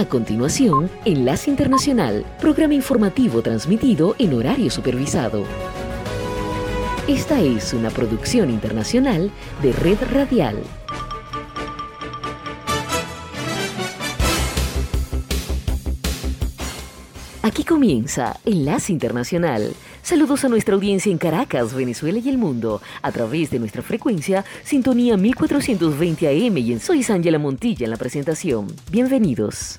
A continuación, Enlace Internacional, programa informativo transmitido en horario supervisado. Esta es una producción internacional de Red Radial. Aquí comienza Enlace Internacional. Saludos a nuestra audiencia en Caracas, Venezuela y el mundo, a través de nuestra frecuencia Sintonía 1420 AM y en Soy Ángela Montilla en la presentación. Bienvenidos.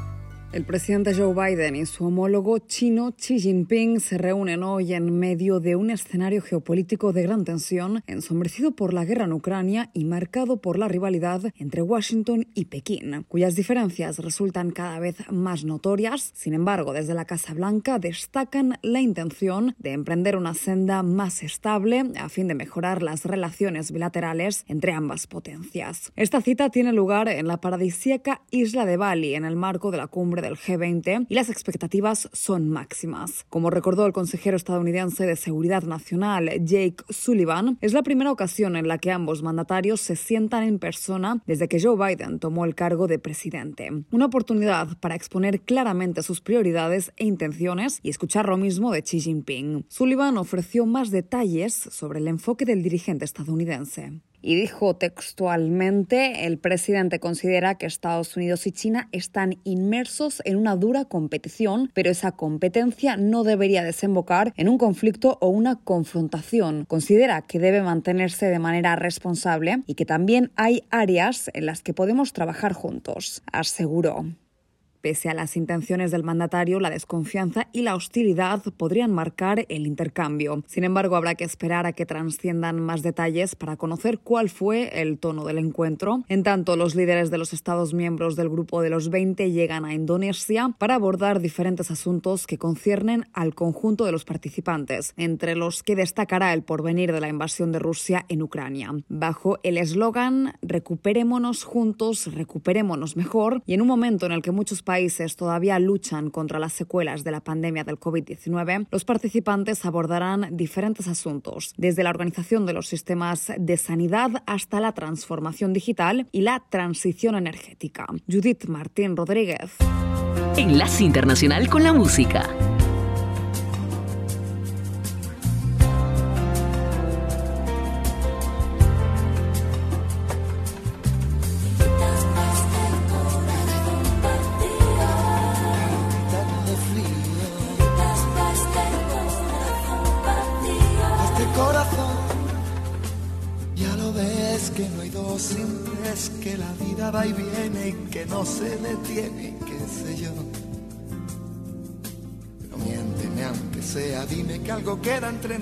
El presidente Joe Biden y su homólogo chino Xi Jinping se reúnen hoy en medio de un escenario geopolítico de gran tensión, ensombrecido por la guerra en Ucrania y marcado por la rivalidad entre Washington y Pekín, cuyas diferencias resultan cada vez más notorias. Sin embargo, desde la Casa Blanca destacan la intención de emprender una senda más estable a fin de mejorar las relaciones bilaterales entre ambas potencias. Esta cita tiene lugar en la paradisíaca isla de Bali en el marco de la cumbre del G20 y las expectativas son máximas. Como recordó el consejero estadounidense de Seguridad Nacional Jake Sullivan, es la primera ocasión en la que ambos mandatarios se sientan en persona desde que Joe Biden tomó el cargo de presidente. Una oportunidad para exponer claramente sus prioridades e intenciones y escuchar lo mismo de Xi Jinping. Sullivan ofreció más detalles sobre el enfoque del dirigente estadounidense y dijo textualmente, el presidente considera que Estados Unidos y China están inmersos en una dura competición, pero esa competencia no debería desembocar en un conflicto o una confrontación. Considera que debe mantenerse de manera responsable y que también hay áreas en las que podemos trabajar juntos, aseguró. Pese a las intenciones del mandatario, la desconfianza y la hostilidad podrían marcar el intercambio. Sin embargo, habrá que esperar a que trasciendan más detalles para conocer cuál fue el tono del encuentro. En tanto, los líderes de los Estados miembros del Grupo de los 20 llegan a Indonesia para abordar diferentes asuntos que conciernen al conjunto de los participantes, entre los que destacará el porvenir de la invasión de Rusia en Ucrania. Bajo el eslogan Recuperémonos juntos, recuperémonos mejor, y en un momento en el que muchos todavía luchan contra las secuelas de la pandemia del COVID-19, los participantes abordarán diferentes asuntos, desde la organización de los sistemas de sanidad hasta la transformación digital y la transición energética. Judith Martín Rodríguez. Enlace Internacional con la Música.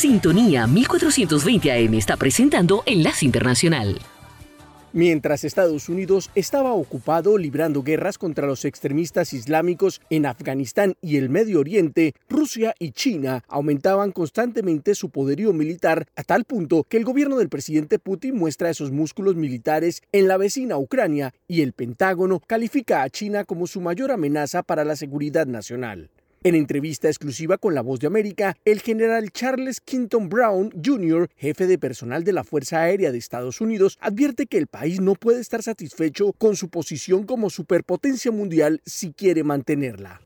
Sintonía 1420 AM está presentando Enlace Internacional. Mientras Estados Unidos estaba ocupado librando guerras contra los extremistas islámicos en Afganistán y el Medio Oriente, Rusia y China aumentaban constantemente su poderío militar a tal punto que el gobierno del presidente Putin muestra esos músculos militares en la vecina Ucrania y el Pentágono califica a China como su mayor amenaza para la seguridad nacional. En entrevista exclusiva con La Voz de América, el general Charles Quinton Brown Jr., jefe de personal de la Fuerza Aérea de Estados Unidos, advierte que el país no puede estar satisfecho con su posición como superpotencia mundial si quiere mantenerla.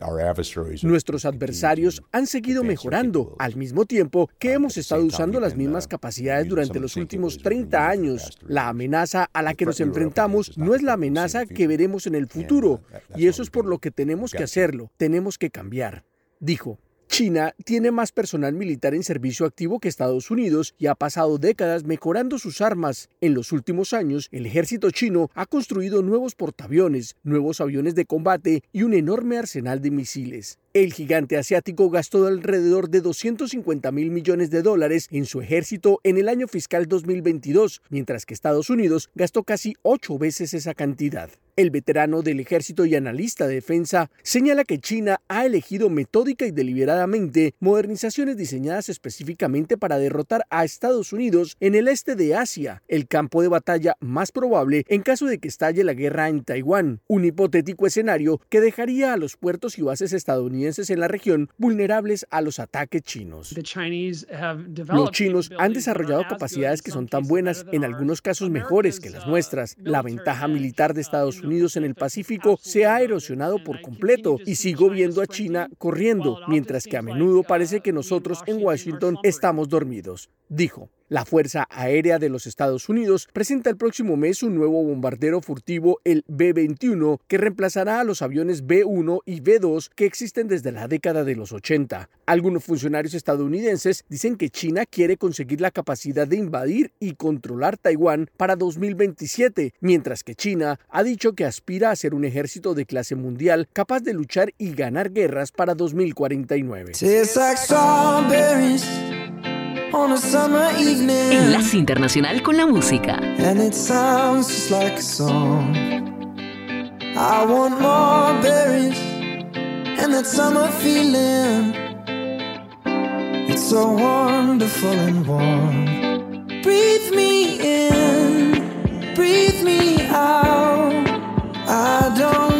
Nuestros adversarios han seguido mejorando, al mismo tiempo que hemos estado usando las mismas capacidades durante los últimos 30 años. La amenaza a la que nos enfrentamos no es la amenaza que veremos en el futuro, y eso es por lo que tenemos que hacerlo, tenemos que cambiar dijo, China tiene más personal militar en servicio activo que Estados Unidos y ha pasado décadas mejorando sus armas. En los últimos años, el ejército chino ha construido nuevos portaaviones, nuevos aviones de combate y un enorme arsenal de misiles. El gigante asiático gastó alrededor de 250 mil millones de dólares en su ejército en el año fiscal 2022, mientras que Estados Unidos gastó casi ocho veces esa cantidad. El veterano del ejército y analista de defensa señala que China ha elegido metódica y deliberadamente modernizaciones diseñadas específicamente para derrotar a Estados Unidos en el este de Asia, el campo de batalla más probable en caso de que estalle la guerra en Taiwán, un hipotético escenario que dejaría a los puertos y bases estadounidenses en la región vulnerables a los ataques chinos. Los chinos han desarrollado capacidades que son tan buenas, en algunos casos mejores que las nuestras. La ventaja militar de Estados Unidos en el Pacífico se ha erosionado por completo y sigo viendo a China corriendo, mientras que a menudo parece que nosotros en Washington estamos dormidos, dijo. La Fuerza Aérea de los Estados Unidos presenta el próximo mes un nuevo bombardero furtivo, el B-21, que reemplazará a los aviones B-1 y B-2 que existen desde la década de los 80. Algunos funcionarios estadounidenses dicen que China quiere conseguir la capacidad de invadir y controlar Taiwán para 2027, mientras que China ha dicho que aspira a ser un ejército de clase mundial capaz de luchar y ganar guerras para 2049. Enlace Internacional con la música. And it sounds just like a song. I want more berries and that summer feeling. It's so wonderful and warm. Breathe me in, breathe me out. I don't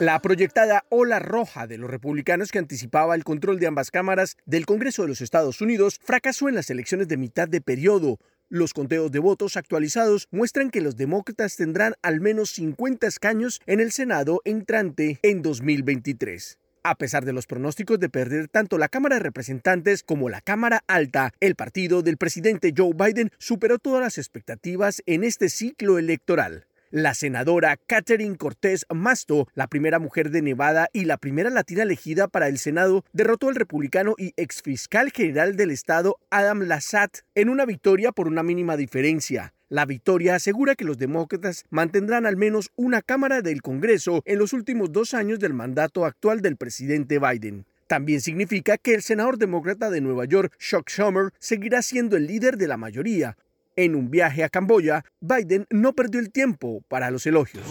La proyectada ola roja de los republicanos que anticipaba el control de ambas cámaras del Congreso de los Estados Unidos fracasó en las elecciones de mitad de periodo. Los conteos de votos actualizados muestran que los demócratas tendrán al menos 50 escaños en el Senado entrante en 2023. A pesar de los pronósticos de perder tanto la Cámara de Representantes como la Cámara Alta, el partido del presidente Joe Biden superó todas las expectativas en este ciclo electoral. La senadora Catherine Cortés Masto, la primera mujer de Nevada y la primera latina elegida para el Senado, derrotó al republicano y exfiscal general del estado Adam Lassat en una victoria por una mínima diferencia. La victoria asegura que los demócratas mantendrán al menos una Cámara del Congreso en los últimos dos años del mandato actual del presidente Biden. También significa que el senador demócrata de Nueva York, Chuck Schumer, seguirá siendo el líder de la mayoría, en un viaje a Camboya, Biden no perdió el tiempo para los elogios.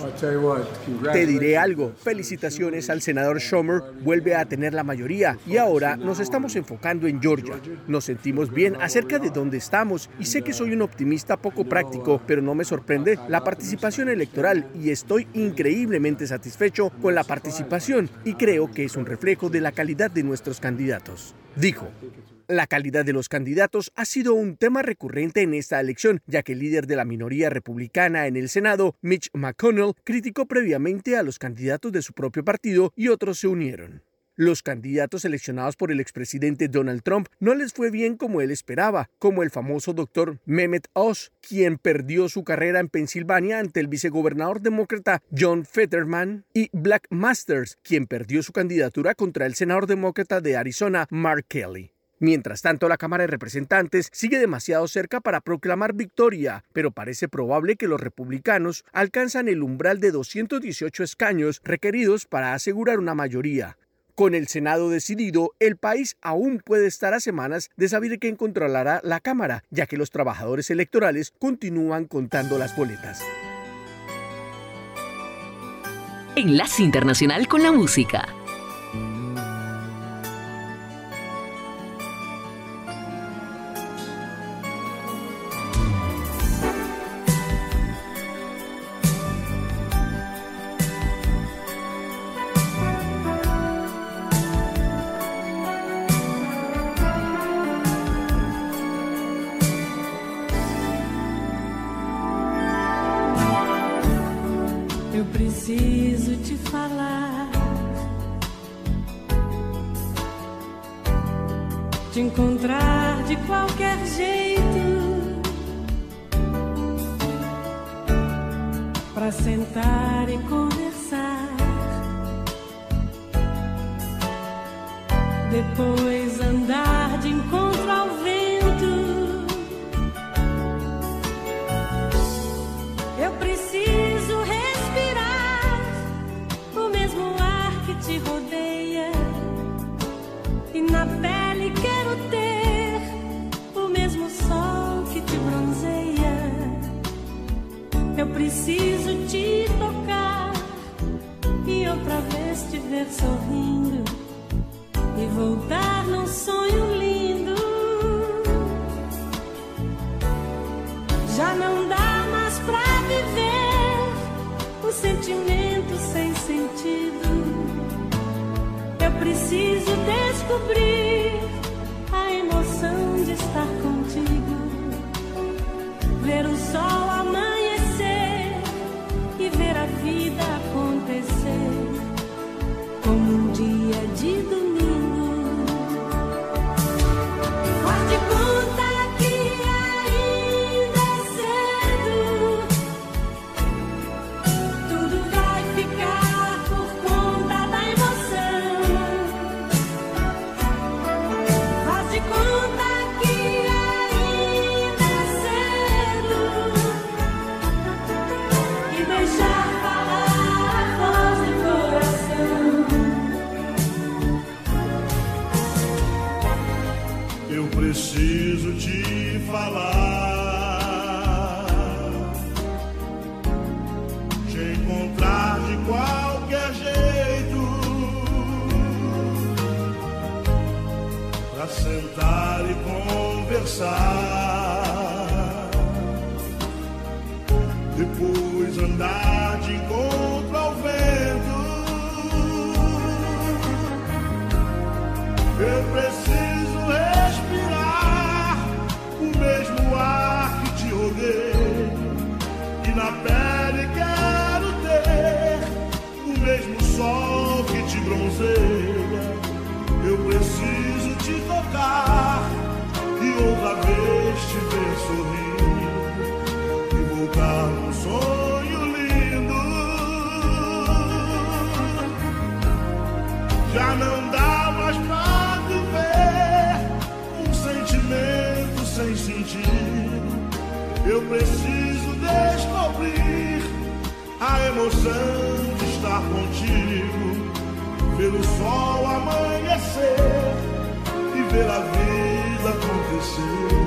Te diré algo, felicitaciones al senador Schumer, vuelve a tener la mayoría y ahora nos estamos enfocando en Georgia. Nos sentimos bien acerca de dónde estamos y sé que soy un optimista poco práctico, pero no me sorprende la participación electoral y estoy increíblemente satisfecho con la participación y creo que es un reflejo de la calidad de nuestros candidatos, dijo. La calidad de los candidatos ha sido un tema recurrente en esta elección, ya que el líder de la minoría republicana en el Senado, Mitch McConnell, criticó previamente a los candidatos de su propio partido y otros se unieron. Los candidatos seleccionados por el expresidente Donald Trump no les fue bien como él esperaba, como el famoso doctor Mehmet Oz, quien perdió su carrera en Pensilvania ante el vicegobernador demócrata John Fetterman, y Black Masters, quien perdió su candidatura contra el senador demócrata de Arizona, Mark Kelly. Mientras tanto, la Cámara de Representantes sigue demasiado cerca para proclamar victoria, pero parece probable que los republicanos alcanzan el umbral de 218 escaños requeridos para asegurar una mayoría. Con el Senado decidido, el país aún puede estar a semanas de saber quién controlará la Cámara, ya que los trabajadores electorales continúan contando las boletas. Enlace Internacional con la Música. Depois sorrindo e voltar num sonho lindo. Já não dá mais pra viver o um sentimento sem sentido. Eu preciso descobrir sorrir e voltar um sonho lindo. Já não dá mais pra viver um sentimento sem sentido. Eu preciso descobrir a emoção de estar contigo, ver o sol amanhecer ver a vida acontecer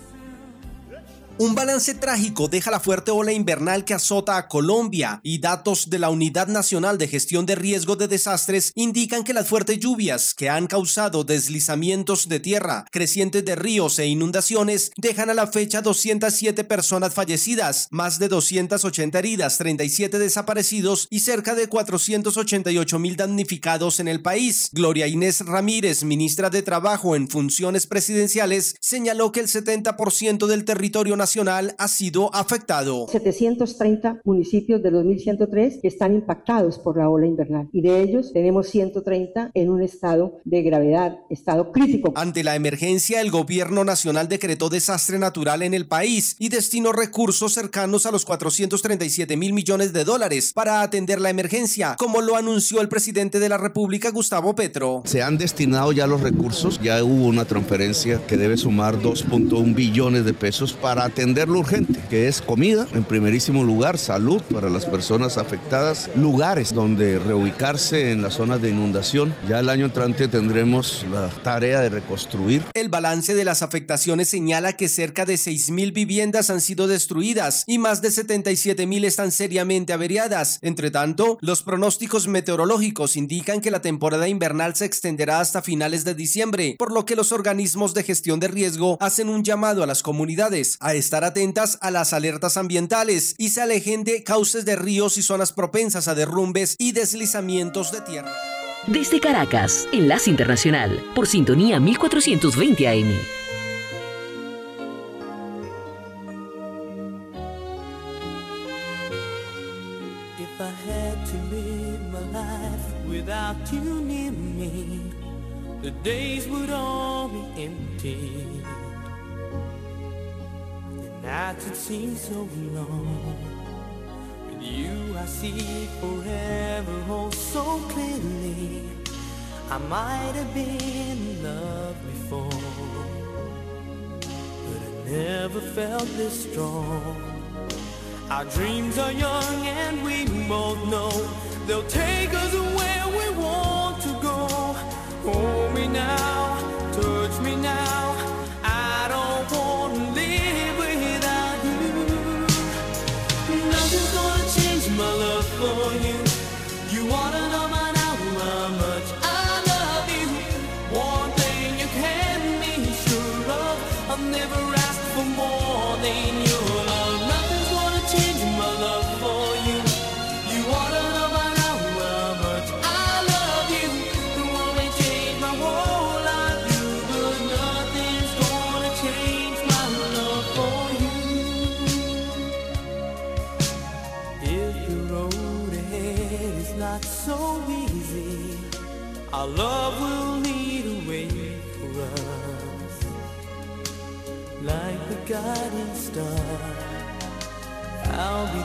Balance trágico deja la fuerte ola invernal que azota a Colombia y datos de la Unidad Nacional de Gestión de Riesgo de Desastres indican que las fuertes lluvias que han causado deslizamientos de tierra, crecientes de ríos e inundaciones dejan a la fecha 207 personas fallecidas, más de 280 heridas, 37 desaparecidos y cerca de 488 mil damnificados en el país. Gloria Inés Ramírez, ministra de Trabajo en funciones presidenciales, señaló que el 70% del territorio nacional ha sido afectado. 730 municipios de 2103 que están impactados por la ola invernal y de ellos tenemos 130 en un estado de gravedad, estado crítico. Ante la emergencia, el gobierno nacional decretó desastre natural en el país y destinó recursos cercanos a los 437 mil millones de dólares para atender la emergencia, como lo anunció el presidente de la República, Gustavo Petro. Se han destinado ya los recursos, ya hubo una transferencia que debe sumar 2.1 billones de pesos para atender lo urgente, que es comida, en primerísimo lugar, salud para las personas afectadas, lugares donde reubicarse en las zonas de inundación. Ya el año entrante tendremos la tarea de reconstruir. El balance de las afectaciones señala que cerca de 6 mil viviendas han sido destruidas y más de 77 mil están seriamente averiadas. Entre tanto, los pronósticos meteorológicos indican que la temporada invernal se extenderá hasta finales de diciembre, por lo que los organismos de gestión de riesgo hacen un llamado a las comunidades a estar atentas a las alertas ambientales y se alejen de cauces de ríos y zonas propensas a derrumbes y deslizamientos de tierra. Desde Caracas, Enlace Internacional, por sintonía 1420 AM. I had to nights would seem so long. With you, I see forever oh so clearly. I might have been in love before, but I never felt this strong. Our dreams are young and we both know they'll take us where we want to go. Hold me now,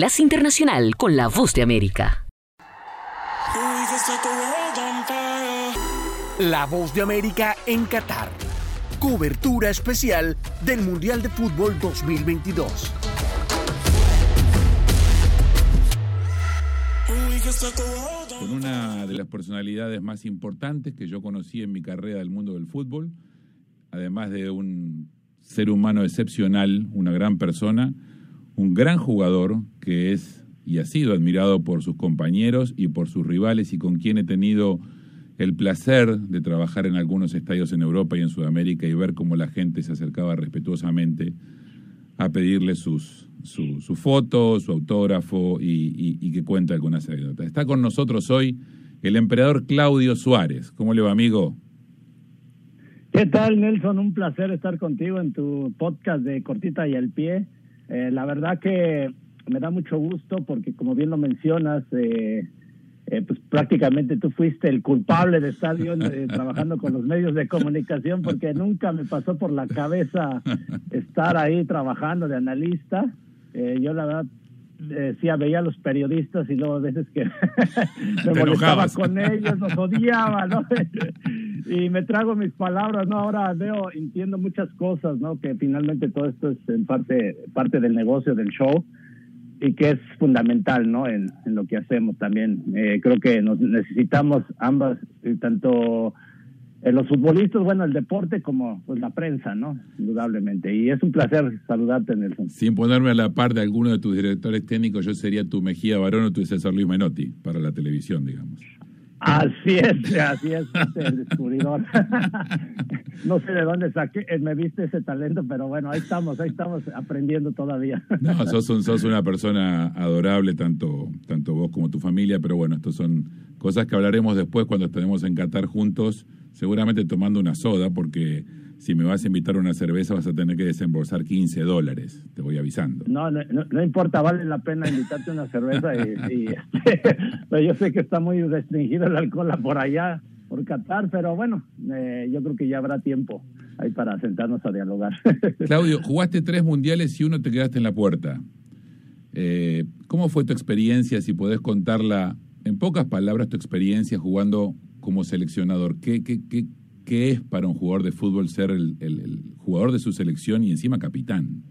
Enlace Internacional con la Voz de América. La voz de América en Qatar. Cobertura especial del Mundial de Fútbol 2022. con una de las personalidades más importantes que yo conocí en mi carrera del mundo del fútbol, además de un ser humano excepcional, una gran persona, un gran jugador que es y ha sido admirado por sus compañeros y por sus rivales y con quien he tenido el placer de trabajar en algunos estadios en Europa y en Sudamérica y ver cómo la gente se acercaba respetuosamente a pedirle sus, su, su foto, su autógrafo y, que cuenta algunas anécdotas. Está con nosotros hoy el emperador Claudio Suárez. ¿Cómo le va, amigo? ¿Qué tal, Nelson? Un placer estar contigo en tu podcast de Cortita y al Pie. Eh, la verdad que me da mucho gusto porque, como bien lo mencionas, eh, eh, pues prácticamente tú fuiste el culpable de estar yo eh, trabajando con los medios de comunicación porque nunca me pasó por la cabeza estar ahí trabajando de analista. Eh, yo la verdad decía, veía a los periodistas y luego a veces que me molestaba enojabas. con ellos, los odiaba, ¿no? y me trago mis palabras, ¿no? Ahora veo, entiendo muchas cosas, ¿no? Que finalmente todo esto es en parte, parte del negocio, del show, y que es fundamental, ¿no? En, lo que hacemos también. Eh, creo que nos necesitamos ambas, eh, tanto eh, los futbolistas, bueno, el deporte como pues la prensa, ¿no? Indudablemente. Y es un placer saludarte, Nelson. Sin ponerme a la par de alguno de tus directores técnicos, yo sería tu Mejía Barón o tu César Luis Menotti para la televisión, digamos. Así es, así es, el descubridor. no sé de dónde saqué, eh, me viste ese talento, pero bueno, ahí estamos, ahí estamos aprendiendo todavía. No, sos, un- sos una persona adorable, tanto, tanto vos como tu familia, pero bueno, estos son cosas que hablaremos después cuando estaremos en Qatar juntos, seguramente tomando una soda, porque si me vas a invitar a una cerveza vas a tener que desembolsar 15 dólares, te voy avisando. No, no, no- importa, vale la pena invitarte a una cerveza y, yo sé que está muy restringido el alcohol por allá, por Qatar, pero bueno, eh, yo creo que ya habrá tiempo ahí para sentarnos a dialogar. Claudio, jugaste tres mundiales y uno te quedaste en la puerta. Eh, ¿Cómo fue tu experiencia, si podés contarla en pocas palabras, tu experiencia jugando como seleccionador? ¿Qué, qué, qué, qué es para un jugador de fútbol ser el, el- jugador de su selección y encima capitán?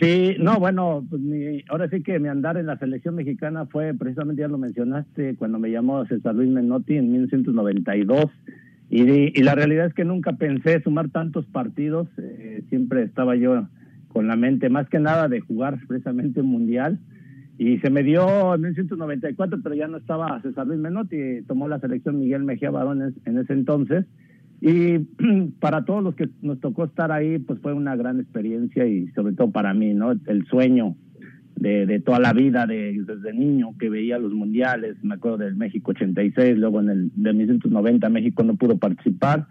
Sí, no, bueno, pues mi, ahora sí que mi andar en la selección mexicana fue precisamente, ya lo mencionaste, cuando me llamó César Luis Menotti en 1992. Y, y la realidad es que nunca pensé sumar tantos partidos. eh, siempre estaba yo con la mente más que nada de jugar precisamente un mundial. Y se me dio en 1994, pero ya no estaba César Luis Menotti, tomó la selección Miguel Mejía Barones en ese entonces. Y para todos los que nos tocó estar ahí, pues fue una gran experiencia y sobre todo para mí, ¿no? El sueño de, de toda la vida, de, desde niño que veía los mundiales, me acuerdo del México 86, luego en el de 1990 México no pudo participar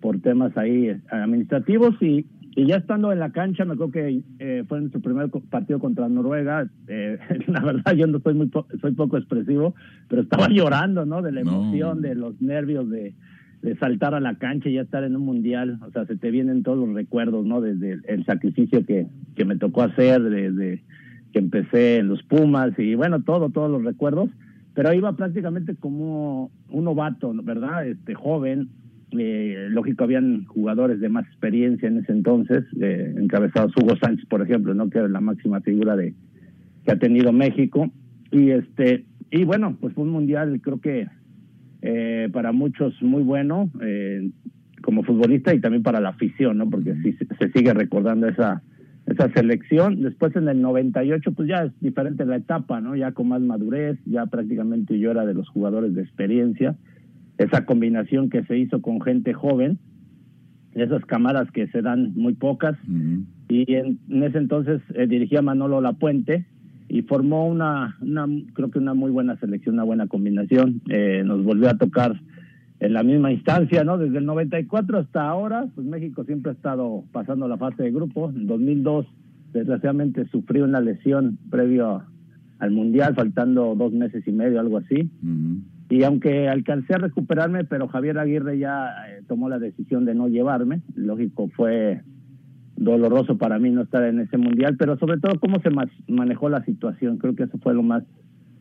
por temas ahí administrativos y, y ya estando en la cancha, me acuerdo que eh, fue nuestro primer partido contra Noruega, eh, la verdad yo no soy muy po- soy poco expresivo, pero estaba llorando, ¿no? De la No. emoción, de los nervios, de, de saltar a la cancha y ya estar en un mundial, o sea, se te vienen todos los recuerdos, ¿no? Desde el, el sacrificio que, que me tocó hacer, desde que empecé en los Pumas y bueno, todo, todos los recuerdos, pero iba prácticamente como un novato, ¿verdad? Este joven, eh, lógico, habían jugadores de más experiencia en ese entonces, eh, encabezados Hugo Sánchez, por ejemplo, ¿no? Que era la máxima figura de que ha tenido México y este y bueno, pues fue un mundial, creo que eh, para muchos muy bueno eh, como futbolista y también para la afición, ¿no? Porque sí se, se sigue recordando esa esa selección. Después en el 98, pues ya es diferente la etapa, ¿no? Ya con más madurez, ya prácticamente yo era de los jugadores de experiencia. Esa combinación que se hizo con gente joven, esas cámaras que se dan muy pocas, y en, en ese entonces eh, dirigía Manolo Lapuente y formó una, una, creo que una muy buena selección, una buena combinación. Eh, nos volvió a tocar en la misma instancia, ¿no? Desde el 94 hasta ahora, pues México siempre ha estado pasando la fase de grupo. En 2002, desgraciadamente, sufrí una lesión previo al Mundial, faltando dos meses y medio, algo así. Y aunque alcancé a recuperarme, pero Javier Aguirre ya eh, tomó la decisión de no llevarme. Lógico, fue doloroso para mí no estar en ese mundial, pero sobre todo cómo se ma- manejó la situación. Creo que eso fue lo más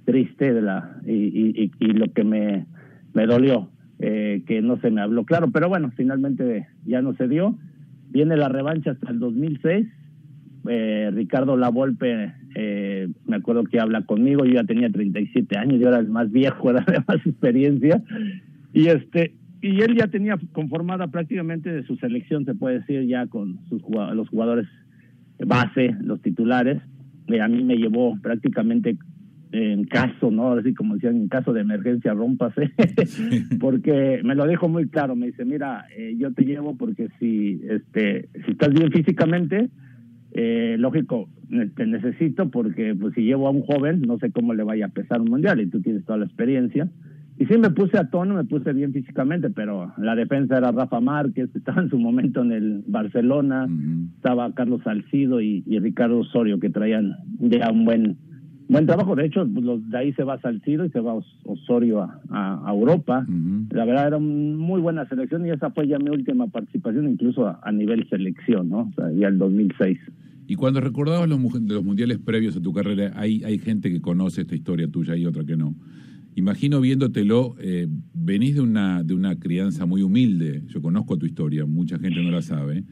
triste de la y, y- y- y lo que me, me dolió, eh, que no se me habló claro. Pero bueno, finalmente ya no se dio. Viene la revancha hasta el 2006. Eh, Ricardo Lavolpe, eh, me acuerdo que habla conmigo, yo ya tenía 37 años, yo era el más viejo, era de más experiencia, y este y él ya tenía conformada prácticamente de su selección, se puede decir, ya con sus los jugadores base, los titulares, Eh, a mí me llevó prácticamente en caso, ¿no? Así como decían, en caso de emergencia, rómpase, porque me lo dijo muy claro, me dice, mira, eh, yo te llevo porque si, este, si estás bien físicamente, eh, lógico, te necesito porque pues si llevo a un joven, no sé cómo le vaya a pesar un mundial y tú tienes toda la experiencia. Y sí me puse a tono, me puse bien físicamente, pero la defensa era Rafa Márquez, que estaba en su momento en el Barcelona, estaba Carlos Salcido y, y Ricardo Osorio, que traían ya un buen buen trabajo. De hecho, pues, los, de ahí se va Salcido y se va Os- Osorio a, a- a Europa. La verdad era una muy buena selección y esa fue ya mi última participación, incluso a, a nivel selección, ¿no? O sea, ya el 2006. Y cuando recordabas los, los mundiales previos a tu carrera, hay, hay gente que conoce esta historia tuya y otra que no. Imagino viéndotelo, eh, venís de una, de una crianza muy humilde. Yo conozco tu historia, mucha gente no la sabe.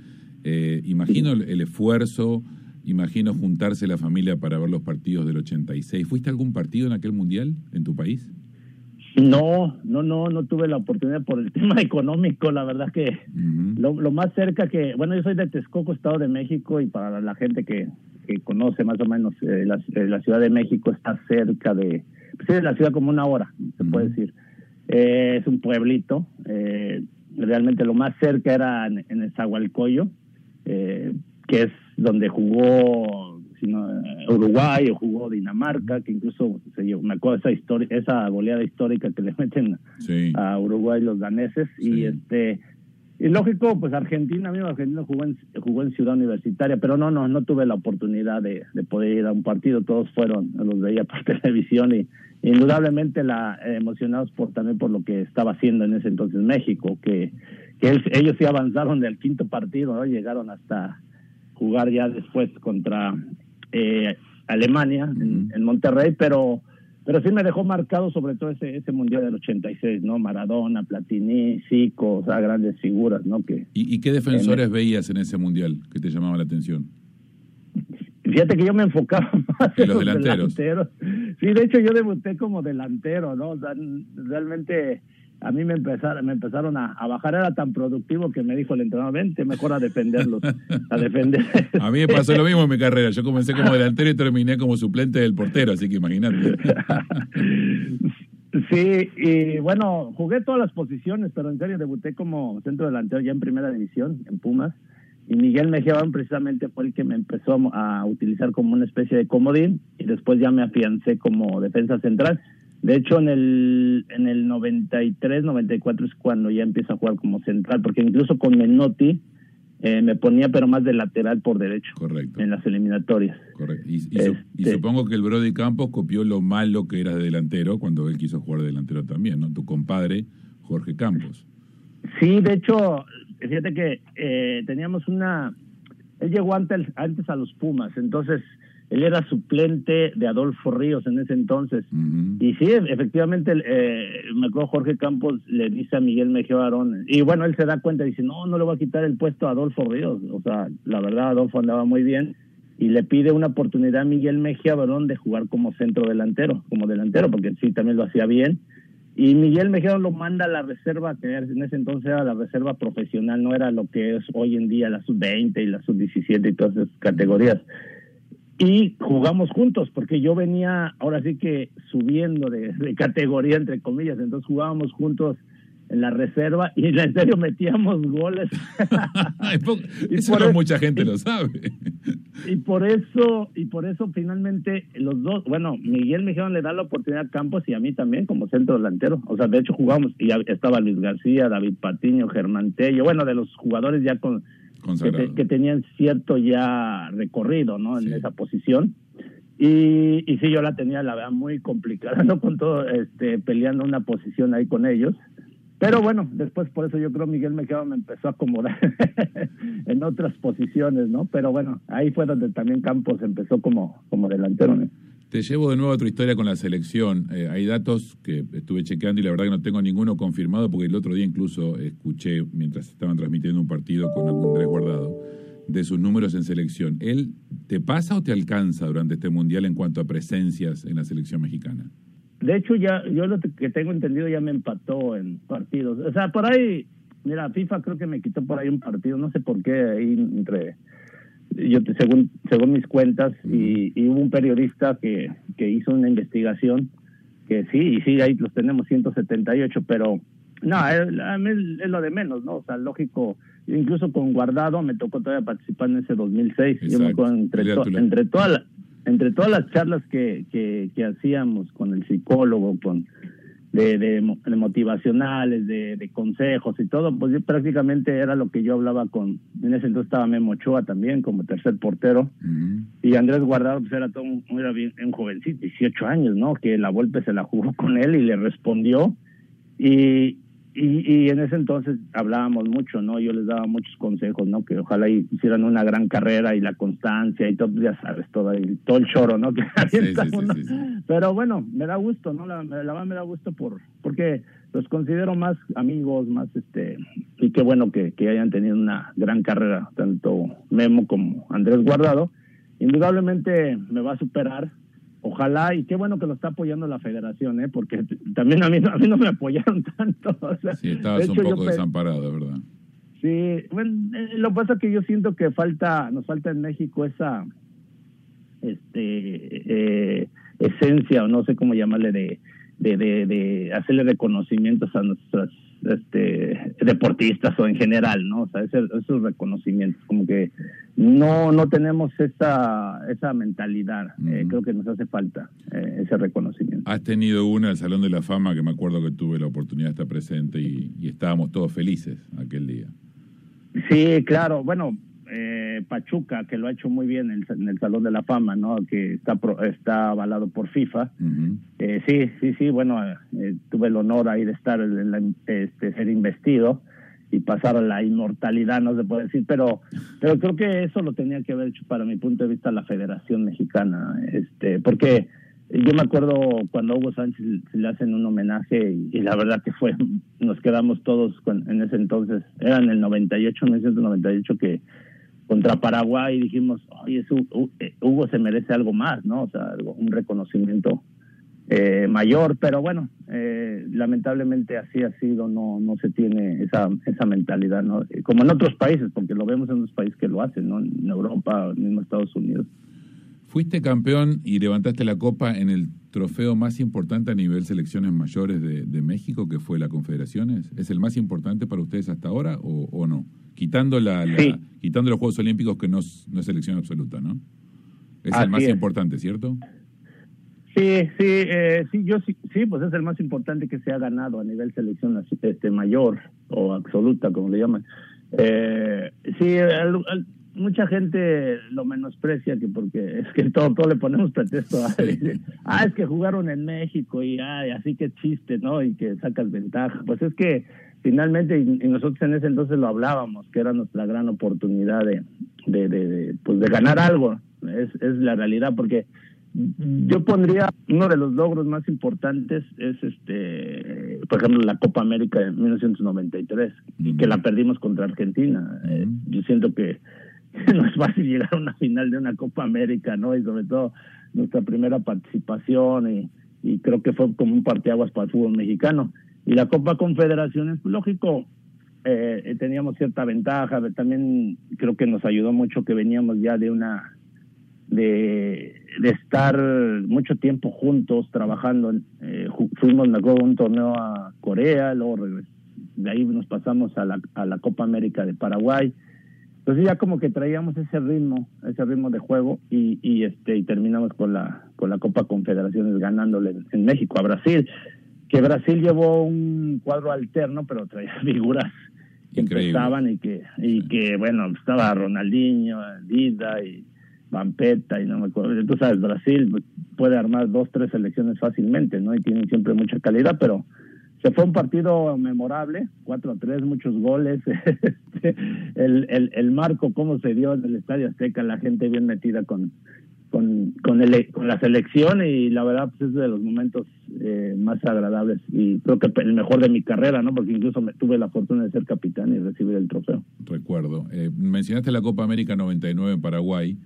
Eh, imagino el, el esfuerzo, imagino juntarse la familia para ver los partidos del 86. ¿Fuiste a algún partido en aquel mundial en tu país? No, no, no, no tuve la oportunidad por el tema económico, la verdad que lo, lo más cerca que, bueno, yo soy de Texcoco, Estado de México, y para la gente que, que conoce más o menos eh, la, eh, la Ciudad de México está cerca de, pues, sí, de la ciudad como una hora, se puede decir. Eh, es un pueblito, eh, realmente lo más cerca era en, en Zahualcoyo, eh, que es donde jugó si no, eh, Uruguay o jugó Dinamarca, que incluso se me acuerdo esa historia, esa goleada histórica que le meten a Uruguay los daneses. Y este y lógico, pues Argentina, mismo Argentina jugó en, jugó en Ciudad Universitaria, pero no, no, no tuve la oportunidad de, de poder ir a un partido, todos fueron, los veía por televisión y indudablemente la eh, emocionados por también por lo que estaba haciendo en ese entonces México, que, que él- ellos sí avanzaron del quinto partido, ¿no? llegaron hasta jugar ya después contra eh, Alemania en, en Monterrey, pero pero sí me dejó marcado sobre todo ese ese mundial del 86, ¿no? Maradona, Platini, Zico, o sea, grandes figuras, ¿no? Que ¿Y, y qué defensores veías en ese mundial que te llamaban la atención? Fíjate que yo me enfocaba más En los los delanteros. delanteros. Sí, de hecho yo debuté como delantero, ¿no? O sea, realmente a mí me empezaron, me empezaron a, a bajar, era tan productivo que me dijo el entrenador, vente mejor a defenderlos, a defender. A mí me pasó lo mismo en mi carrera. Yo comencé como delantero y terminé como suplente del portero, así que imagínate. Sí, y bueno, jugué todas las posiciones, pero en serio debuté como centro delantero ya en primera división, en Pumas. Y Miguel Mejía precisamente fue el que me empezó a utilizar como una especie de comodín y después ya me afiancé como defensa central. De hecho, en el, en el 93, 94 es cuando ya empiezo a jugar como central, porque incluso con Menotti eh, me ponía pero más de lateral por derecho Correcto. en las eliminatorias. Correcto. Y, y su- y Este- supongo que el Brody Campos copió lo malo que era de delantero cuando él quiso jugar de delantero también, ¿no? Tu compadre, Jorge Campos. Sí, de hecho, fíjate que eh, teníamos una... Él llegó antes, antes a los Pumas, entonces él era suplente de Adolfo Ríos en ese entonces. Y sí, efectivamente, eh, me acuerdo Jorge Campos le dice a Miguel Mejía Barón, y bueno, él se da cuenta y dice, no, no le voy a quitar el puesto a Adolfo Ríos. O sea, la verdad, Adolfo andaba muy bien y le pide una oportunidad a Miguel Mejía Barón de jugar como centro delantero, como delantero, porque sí, también lo hacía bien. Y Miguel Mejía lo manda a la reserva, que en ese entonces era la reserva profesional, no era lo que es hoy en día la sub-20 y la sub-17 y todas esas categorías. Y jugamos juntos, porque yo venía ahora sí que subiendo de, de categoría, entre comillas, entonces jugábamos juntos en la reserva y en serio metíamos goles. Y Eso por no eso- mucha gente lo sabe. y por eso y por eso finalmente los dos bueno Miguel Mejía le da la oportunidad a Campos y a mí también como centro delantero o sea de hecho jugamos y ya estaba Luis García David Patiño Germán Tello bueno de los jugadores ya con que, te- que tenían cierto ya recorrido no en esa posición. Y, y sí yo la tenía la verdad muy complicada no con todo este peleando una posición ahí con ellos. Pero bueno, después por eso yo creo Miguel Mejía me empezó a acomodar en otras posiciones, ¿no? Pero bueno, ahí fue donde también Campos empezó como, como delantero, ¿no? Te llevo de nuevo a tu historia con la selección. Eh, hay datos que estuve chequeando y la verdad que no tengo ninguno confirmado porque el otro día incluso escuché, mientras estaban transmitiendo un partido con Andrés Guardado, de sus números en selección. ¿Él te pasa o te alcanza durante este mundial en cuanto a presencias en la selección mexicana? De hecho, ya yo lo que tengo entendido ya me empató en partidos. O sea, por ahí, mira, FIFA creo que me quitó por ahí un partido, no sé por qué, ahí entre yo según según mis cuentas y, y hubo un periodista que, que hizo una investigación que sí y sí ahí los tenemos 178 pero no es, a mí es lo de menos no o sea lógico incluso con guardado me tocó todavía participar en ese 2006 yo me Exacto. acuerdo entre, to- todas las entre todas las charlas que, que, que hacíamos con el psicólogo con de, de, de motivacionales, de, de consejos y todo, pues yo prácticamente era lo que yo hablaba con, en ese entonces estaba Memo Ochoa también como tercer portero, y Andrés Guardado pues era todo un, era bien, un jovencito, 18 años, ¿no? Que la Volpe se la jugó con él y le respondió, y, y, y en ese entonces hablábamos mucho, ¿no? Yo les daba muchos consejos, ¿no? Que ojalá hicieran una gran carrera y la constancia y todo, pues, ya sabes, todo, el, todo el choro, ¿no? Que. Pero bueno, me da gusto, ¿no? La, la verdad me da gusto por porque los considero más amigos, más este y qué bueno que, que hayan tenido una gran carrera, tanto Memo como Andrés Guardado. Indudablemente me va a superar, ojalá, y qué bueno que lo está apoyando la federación, ¿eh? porque también a mí, no- a mí no me apoyaron tanto. o sea, Sí, estabas de un hecho, poco desamparado, ¿verdad? Sí, bueno, eh, lo que pasa es que yo siento que falta, nos falta en México esa este eh, esencia o no sé cómo llamarle de, de, de, de hacerle reconocimientos a nuestras este deportistas o en general, ¿no? O sea, ese- esos reconocimientos, como que no no tenemos esa esa mentalidad. Eh, creo que nos hace falta eh, ese reconocimiento. Has tenido una, el Salón de la Fama, que me acuerdo que tuve la oportunidad de estar presente y, y estábamos todos felices aquel día. Sí, claro. Bueno, eh, Pachuca, que lo ha hecho muy bien en, el- en el Salón de la Fama, ¿no? Que está pro- está avalado por FIFA. Eh, sí, sí, sí. Bueno, eh, tuve el honor ahí de estar, en la, este, ser investido y pasar a la inmortalidad, no se puede decir, pero, pero creo que eso lo tenía que haber hecho para mi punto de vista la Federación Mexicana, este, porque yo me acuerdo cuando a Hugo Sánchez se le hacen un homenaje y, y la verdad que fue, nos quedamos todos con- en ese entonces, era en el 98, 1998 que contra Paraguay dijimos, oye, es eh, Hugo se merece algo más, ¿no? O sea, algo, un reconocimiento eh, mayor, pero bueno, eh, lamentablemente así ha sido, no no se tiene esa esa mentalidad, ¿no? Como en otros países, porque lo vemos en otros países que lo hacen, ¿no? En Europa, mismo Estados Unidos. Fuiste campeón y levantaste la copa en el trofeo más importante a nivel selecciones mayores de, de México, que fue la Confederaciones. ¿Es el más importante para ustedes hasta ahora o, o no? Quitando la, la- Sí. quitando los Juegos Olímpicos, que no es, no es selección absoluta, ¿no? Es el más es. importante, ¿cierto? Sí, sí, eh, sí, yo sí, sí, pues es el más importante que se ha ganado a nivel selección este mayor o absoluta, como le llaman. Eh, sí, al- al- mucha gente lo menosprecia que porque es que todo, todo le ponemos pretexto. Dicen, ah, es que jugaron en México y ay, así que chiste, ¿no? Y que sacas ventaja. Pues es que finalmente, y, y nosotros en ese entonces lo hablábamos, que era nuestra gran oportunidad de, de, de, de, pues de ganar algo. Es, es la realidad, porque yo pondría uno de los logros más importantes es este por ejemplo la Copa América de 1993 y que la perdimos contra Argentina Eh, yo siento que no es fácil llegar a una final de una Copa América no y sobre todo nuestra primera participación y, y creo que fue como un parteaguas para el fútbol mexicano y la Copa Confederaciones lógico eh, teníamos cierta ventaja también creo que nos ayudó mucho que veníamos ya de una de, estar mucho tiempo juntos trabajando. Eh, fuimos me acuerdo, un torneo a Corea, luego de ahí nos pasamos a la, a la Copa América de Paraguay. Entonces ya como que traíamos ese ritmo, ese ritmo de juego y, y este y terminamos con la con la Copa Confederaciones ganándole en, en México a Brasil, que Brasil llevó un cuadro alterno, pero traía figuras que Increíble. empezaban y que y que bueno, estaba Ronaldinho, Dida y Vampeta y no me acuerdo. Tú sabes, Brasil pues, puede armar dos, tres selecciones fácilmente, ¿no? Y tienen siempre mucha calidad, pero se fue un partido memorable, 4 a 3, muchos goles. Este, el, el, el marco, cómo se dio en el Estadio Azteca, la gente bien metida con con, con, con la selección y la verdad pues es de los momentos eh, más agradables y creo que el mejor de mi carrera, ¿no? Porque incluso me, tuve la fortuna de ser capitán y recibir el trofeo. Recuerdo. Eh, mencionaste la Copa América 99 en Paraguay.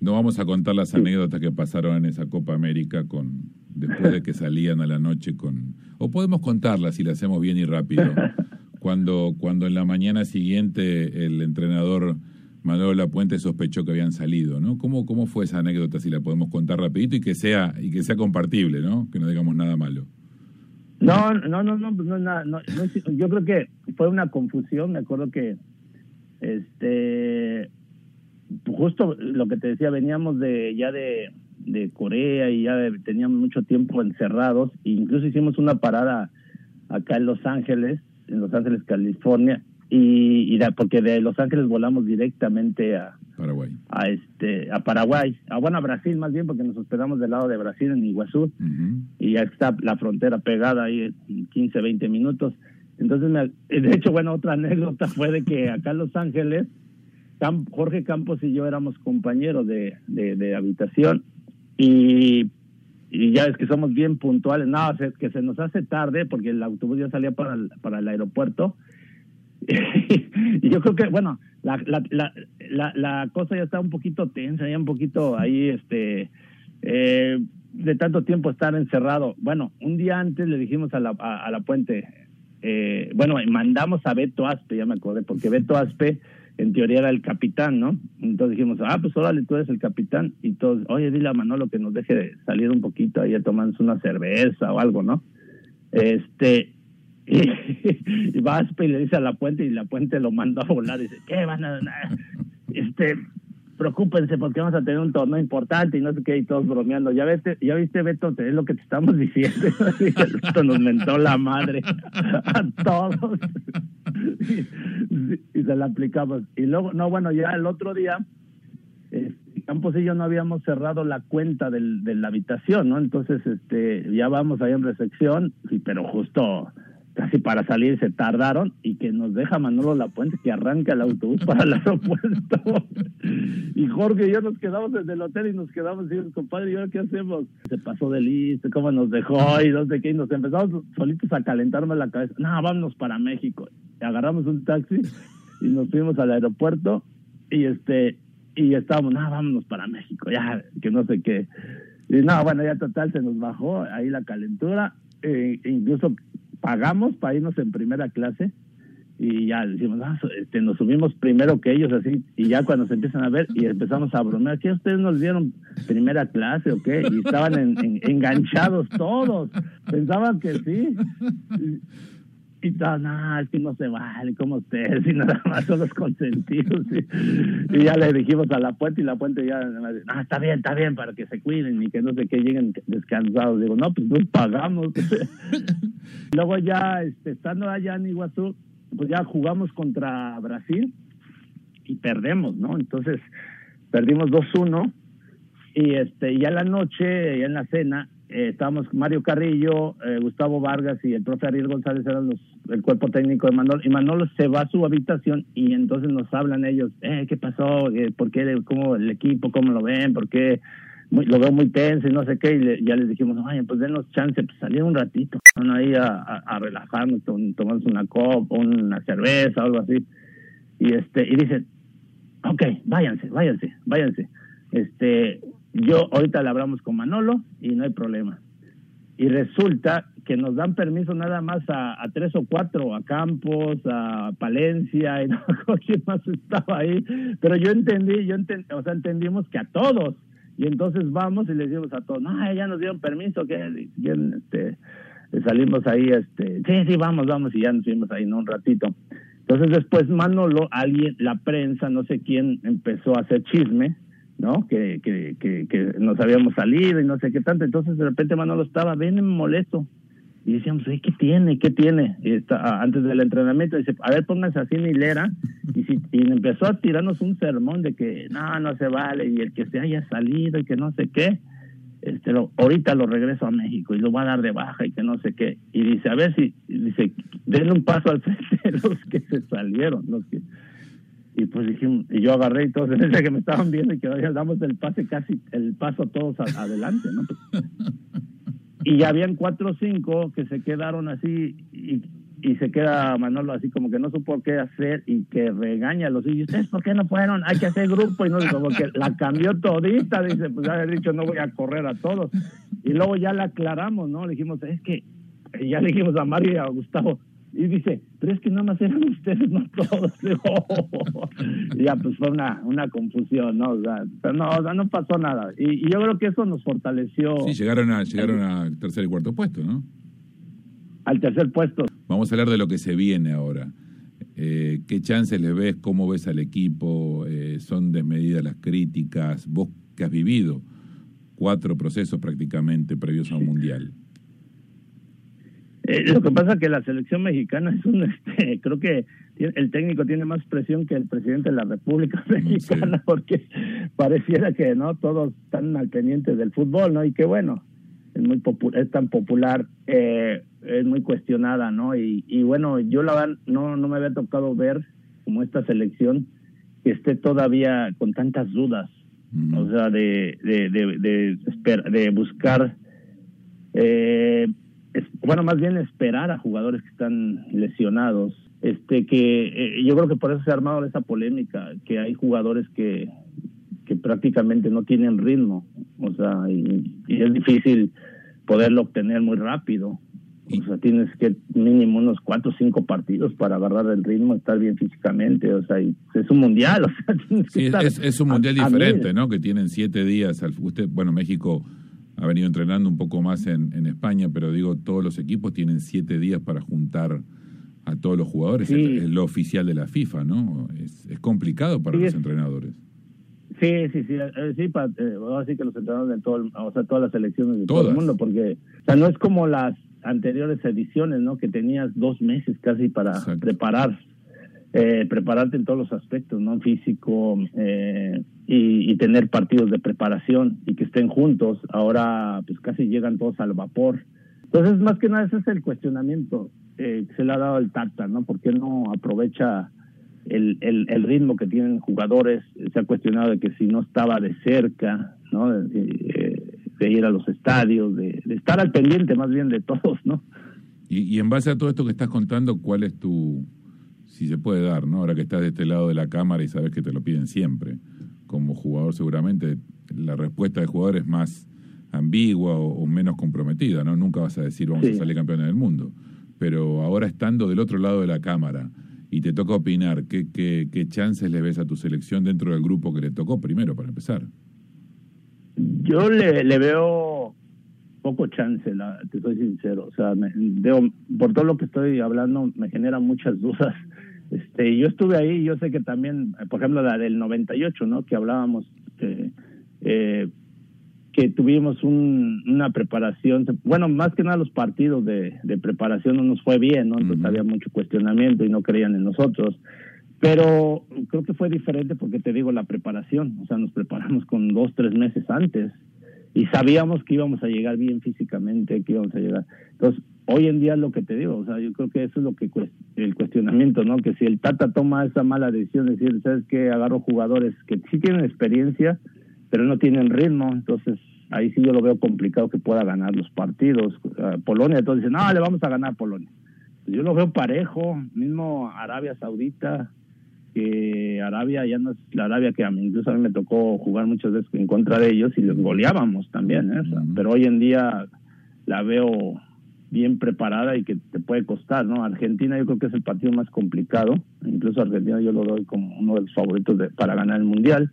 No vamos a contar las anécdotas que pasaron en esa Copa América con después de que salían a la noche con o podemos contarlas si las hacemos bien y rápido. Cuando cuando en la mañana siguiente el entrenador Manuel Lapuente sospechó que habían salido, ¿no? ¿Cómo cómo fue esa anécdota si la podemos contar rapidito y que sea y que sea compartible, ¿no? Que no digamos nada malo. No, no, no, no, no, no, no yo creo que fue una confusión, me acuerdo que este justo lo que te decía, veníamos de ya de, de Corea y ya de- teníamos mucho tiempo encerrados, e incluso hicimos una parada acá en Los Ángeles, en Los Ángeles, California, y, y da- porque de Los Ángeles volamos directamente a, Paraguay. a este a Paraguay, a bueno a Brasil más bien porque nos hospedamos del lado de Brasil en Iguazú y ya está la frontera pegada ahí en 15, 20 minutos. Entonces, me- de hecho, bueno, otra anécdota fue de que acá en Los Ángeles, Jorge Campos y yo éramos compañeros de, de, habitación y, ya es que somos bien puntuales. No, que se nos hace tarde porque el autobús ya salía para el, para el aeropuerto y yo creo que, bueno, la, la, la, cosa ya está un poquito tensa, ya un poquito ahí, este, eh, de tanto tiempo estar encerrado. Bueno, un día antes le dijimos a la, a la puente, eh, bueno, mandamos a Beto Aspe, ya me acordé, porque Beto Aspe en teoría era el capitán, ¿no? Entonces dijimos, ah, pues órale, tú eres el capitán. Y todos, oye, dile a Manolo que nos deje de salir un poquito ahí a tomarnos una cerveza o algo, ¿no? Este, y, Aspe y le dice a la puente y la puente lo mandó a volar y dice, ¿qué van a Este, preocúpense porque vamos a tener un torneo importante y no sé qué, y todos bromeando. Ya viste, ya viste, Beto, es lo que te estamos diciendo. Beto nos mentó la madre a todos. Y, se la aplicamos. Y luego, no, bueno, ya el otro día, este, Campos y yo no habíamos cerrado la cuenta del, de la habitación, ¿no? Entonces, este, ya vamos ahí en recepción, y, pero justo casi para salir se tardaron y que nos deja Manolo La Puente que arranca el autobús para el aeropuerto. y Jorge y yo nos quedamos desde el hotel y nos quedamos y compadre, ¿y ahora qué hacemos? Se pasó de listo, cómo nos dejó y no sé qué, y nos empezamos solitos a calentarme la cabeza. No, vámonos para México. Y agarramos un taxi y nos fuimos al aeropuerto y este y estábamos, no, vámonos para México, ya, que no sé qué. Y no, bueno, ya total se nos bajó ahí la calentura, eh, incluso pagamos para irnos en primera clase y ya decimos, ah, este, nos subimos primero que ellos así y ya cuando se empiezan a ver y empezamos a bromear, ¿qué ustedes nos dieron primera clase o qué? Y estaban en- en- enganchados todos, pensaban que sí. Y, todos, no, que no se vale como ustedes y nada más son los consentidos. Y, y ya le dijimos a la puente y la puente ya, más, ah, está bien, está bien, para que se cuiden y que no sé qué lleguen descansados. Digo, no, pues nos pagamos. Luego ya, este, estando allá en Iguazú, pues ya jugamos contra Brasil y perdemos, ¿no? Entonces, perdimos 2-1 y este ya en la noche, ya en la cena, eh, estábamos Mario Carrillo, eh, Gustavo Vargas y el profe Ariel González eran los, el cuerpo técnico de Manolo, y Manolo se va a su habitación y entonces nos hablan ellos, eh, ¿qué pasó? ¿Por qué? ¿Cómo el equipo? ¿Cómo lo ven? ¿Por qué? Muy- lo veo muy tenso y no sé qué, y le- ya les dijimos, oye, pues denos chance, pues salir un ratito, ¿no? ahí a, a, a relajarnos, tom- tomarnos una copa, una cerveza, algo así. Y este, y dicen, ok, váyanse, váyanse, váyanse. Este, yo ahorita le hablamos con Manolo y no hay problema. Y resulta que nos dan permiso nada más a, tres o cuatro, a Campos, a Palencia, y no acuerdo quién más estaba ahí. Pero yo entendí, yo enten- o sea, entendimos que a todos. Y entonces vamos y les decimos a todos, no, ya nos dieron permiso, que ¿Quién, este, salimos ahí, este, sí, sí, vamos, vamos, y ya nos fuimos ahí, ¿no? Un ratito. Entonces después Manolo, alguien, la prensa, no sé quién, empezó a hacer chisme, ¿no? Que, que, que, que nos habíamos salido y no sé qué tanto. Entonces de repente Manolo estaba bien molesto. Y decíamos, "Oye, ¿qué tiene? ¿Qué tiene? Y está, antes del entrenamiento dice, a ver, pónganse así en hilera. Y, si, y empezó a tirarnos un sermón de que no, no se vale. Y el que se haya salido y que no sé qué. Este, lo, ahorita lo regreso a México y lo va a dar de baja y que no sé qué. Y dice, a ver si, dice, denle un paso al frente los que se salieron, los que... Y pues dijimos, y yo agarré y todos ese que me estaban viendo y que ya damos el pase casi, el paso todos a- adelante, ¿no? Y ya habían cuatro o cinco que se quedaron así y, y se queda Manolo así como que no supo qué hacer y que regaña a los hijos. ¿Ustedes por qué no fueron? Hay que hacer grupo y no como que la cambió todita. Dice, pues haber dicho no voy a correr a todos. Y luego ya la aclaramos, ¿no? Le dijimos, es que y ya le dijimos a Mario y a Gustavo. Y dice, pero es que nada más eran ustedes, no todos. Y ya pues fue una, una confusión, ¿no? O sea, pero no, o sea, no pasó nada. Y, y yo creo que eso nos fortaleció Sí, llegaron a llegaron al tercer y cuarto puesto, ¿no? al tercer puesto. Vamos a hablar de lo que se viene ahora. Eh, ¿Qué chances le ves? ¿Cómo ves al equipo? Eh, ¿Son desmedidas las críticas? ¿Vos que has vivido cuatro procesos prácticamente previos a un mundial? Eh, lo que pasa es que la selección mexicana es un, este, creo que el técnico tiene más presión que el presidente de la República Mexicana porque pareciera que no todos están al pendiente del fútbol, ¿no? Y que bueno, es muy popu- es tan popular, eh, es muy cuestionada, ¿no? Y, y bueno, yo la verdad no no me había tocado ver como esta selección que esté todavía con tantas dudas, o sea, de de de, de, de buscar eh, bueno, más bien esperar a jugadores que están lesionados. Este que eh, yo creo que por eso se ha armado esa polémica, que hay jugadores que, que prácticamente no tienen ritmo, o sea, y, y es difícil poderlo obtener muy rápido. O sea, tienes que mínimo unos cuatro o cinco partidos para agarrar el ritmo, estar bien físicamente, o sea, y es un mundial, o sea, tienes que Sí, estar es- es un mundial a diferente. ¿no? Que tienen siete días. al- usted, bueno, México ha venido entrenando un poco más en, en España, pero digo, todos los equipos tienen siete días para juntar a todos los jugadores. Sí. Es, es lo oficial de la FIFA, ¿no? Es, es complicado para Sí, los es- entrenadores. Sí, sí, sí, eh, sí, pa- eh, ahora sí que los entrenadores de todo, el- o sea, todas las selecciones de todo Todas. el mundo, porque, o sea, no es como las anteriores ediciones, ¿no? Que tenías dos meses casi para preparar, eh, prepararte en todos los aspectos, ¿no? Físico eh, y, y tener partidos de preparación y que estén juntos. Ahora, pues casi llegan todos al vapor. Entonces, más que nada, ese es el cuestionamiento eh, que se le ha dado al Tata, ¿no? ¿Por qué no aprovecha el, el, ritmo que tienen jugadores? Se ha cuestionado de que si no estaba de cerca, ¿no? De, de ir a los estadios, de, de estar al pendiente más bien de todos, ¿no? Y, y en base a todo esto que estás contando, ¿cuál es tu, si se puede dar, ¿no? Ahora que estás de este lado de la cámara y sabes que te lo piden siempre, como jugador seguramente la respuesta del jugador es más ambigua o, o menos comprometida, ¿no? Nunca vas a decir vamos Sí. a salir campeones del mundo. Pero ahora estando del otro lado de la cámara y te toca opinar, ¿qué, qué, qué chances le ves a tu selección dentro del grupo que le tocó primero para empezar? Yo le, le veo poco chance, la, te soy sincero. O sea, me, veo, por todo lo que estoy hablando, me genera muchas dudas. Este, yo estuve ahí, yo sé que también, por ejemplo, la del 98, ¿no? Que hablábamos, que, eh, que tuvimos un, una preparación, bueno, más que nada los partidos de, de preparación no nos fue bien, ¿no? Entonces había mucho cuestionamiento y no creían en nosotros. Pero creo que fue diferente porque te digo la preparación, o sea, nos preparamos con dos, tres meses antes y sabíamos que íbamos a llegar bien físicamente, que íbamos a llegar. Entonces, hoy en día es lo que te digo, o sea, yo creo que eso es lo que el cuestionamiento, ¿no? Que si el Tata toma esa mala decisión, de decir, ¿sabes qué? Agarro jugadores que sí tienen experiencia, pero no tienen ritmo, entonces ahí sí yo lo veo complicado que pueda ganar los partidos. Polonia, entonces dicen, no, le vamos a ganar a Polonia. Yo lo veo parejo, mismo Arabia Saudita, que Arabia ya no es la Arabia que a mí, incluso a mí me tocó jugar muchas veces en contra de ellos y les goleábamos también, ¿eh? Pero hoy en día la veo bien preparada y que te puede costar, ¿no? Argentina yo creo que es el partido más complicado, incluso Argentina yo lo doy como uno de los favoritos de- para ganar el Mundial,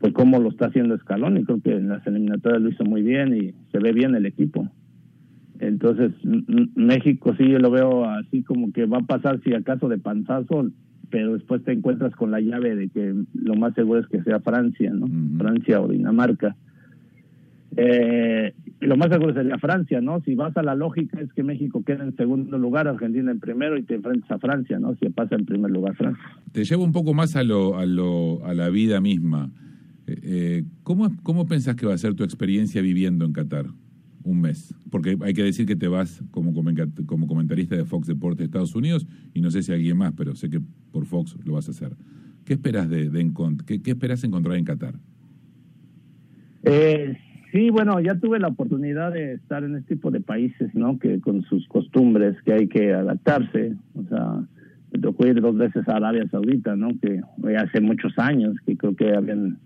pues cómo lo está haciendo Scaloni, creo que en las eliminatorias lo hizo muy bien y se ve bien el equipo. Entonces, México sí yo lo veo así como que va a pasar si acaso de panzazo, pero después te encuentras con la llave de que lo más seguro es que sea Francia, ¿no? Francia o Dinamarca. Eh, lo más seguro sería Francia, ¿no? Si vas a la lógica es que México queda en segundo lugar, Argentina en primero y te enfrentas a Francia, ¿no? Si pasa en primer lugar Francia. Te llevo un poco más a, lo, a, lo, a la vida misma. Eh, eh, ¿cómo, ¿Cómo pensás que va a ser tu experiencia viviendo en Qatar? Un mes. Porque hay que decir que te vas como, como comentarista de Fox Deportes de Estados Unidos y no sé si alguien más, pero sé que por Fox lo vas a hacer. ¿Qué esperas de, qué, esperas encontrar en Qatar? Eh, sí, bueno, ya tuve la oportunidad de estar en este tipo de países, ¿no? Que con sus costumbres que hay que adaptarse. O sea, me tocó ir dos veces a Arabia Saudita, ¿no? Que hace muchos años, que creo que habían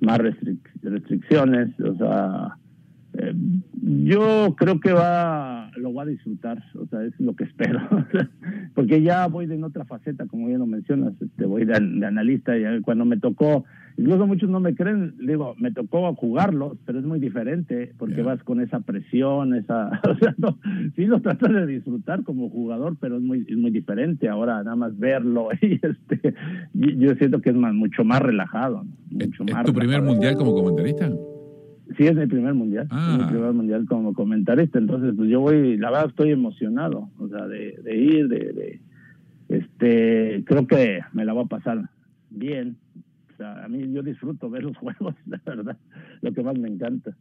más restric- restricciones. O sea, eh, yo creo que va, lo va a disfrutar. O sea, es lo que espero. Porque ya voy de en otra faceta, como bien lo mencionas. Este, voy de, de analista. Y cuando me tocó Incluso muchos no me creen, digo, me tocó jugarlo, pero es muy diferente porque vas con esa presión, esa, o sea, no, sí lo tratas de disfrutar como jugador, pero es muy, es muy diferente ahora nada más verlo y este, yo siento que es más, mucho más relajado, ¿no? mucho ¿Es más tu primer relajado. mundial como comentarista? Sí, es mi primer mundial, Ah. es mi primer mundial como comentarista, entonces pues yo voy, la verdad estoy emocionado, o sea, de, de ir, de, de, este, creo que me la va a pasar bien, o sea, a mí yo disfruto ver los juegos, la verdad, lo que más me encanta.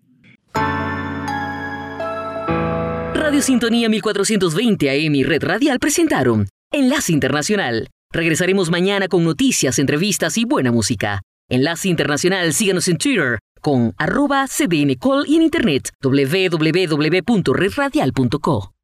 Radio Sintonía 1420 AM y Red Radial presentaron Enlace Internacional. Regresaremos mañana con noticias, entrevistas y buena música. Enlace Internacional, síganos en Twitter con arroba cdncall y en internet www.redradial.co.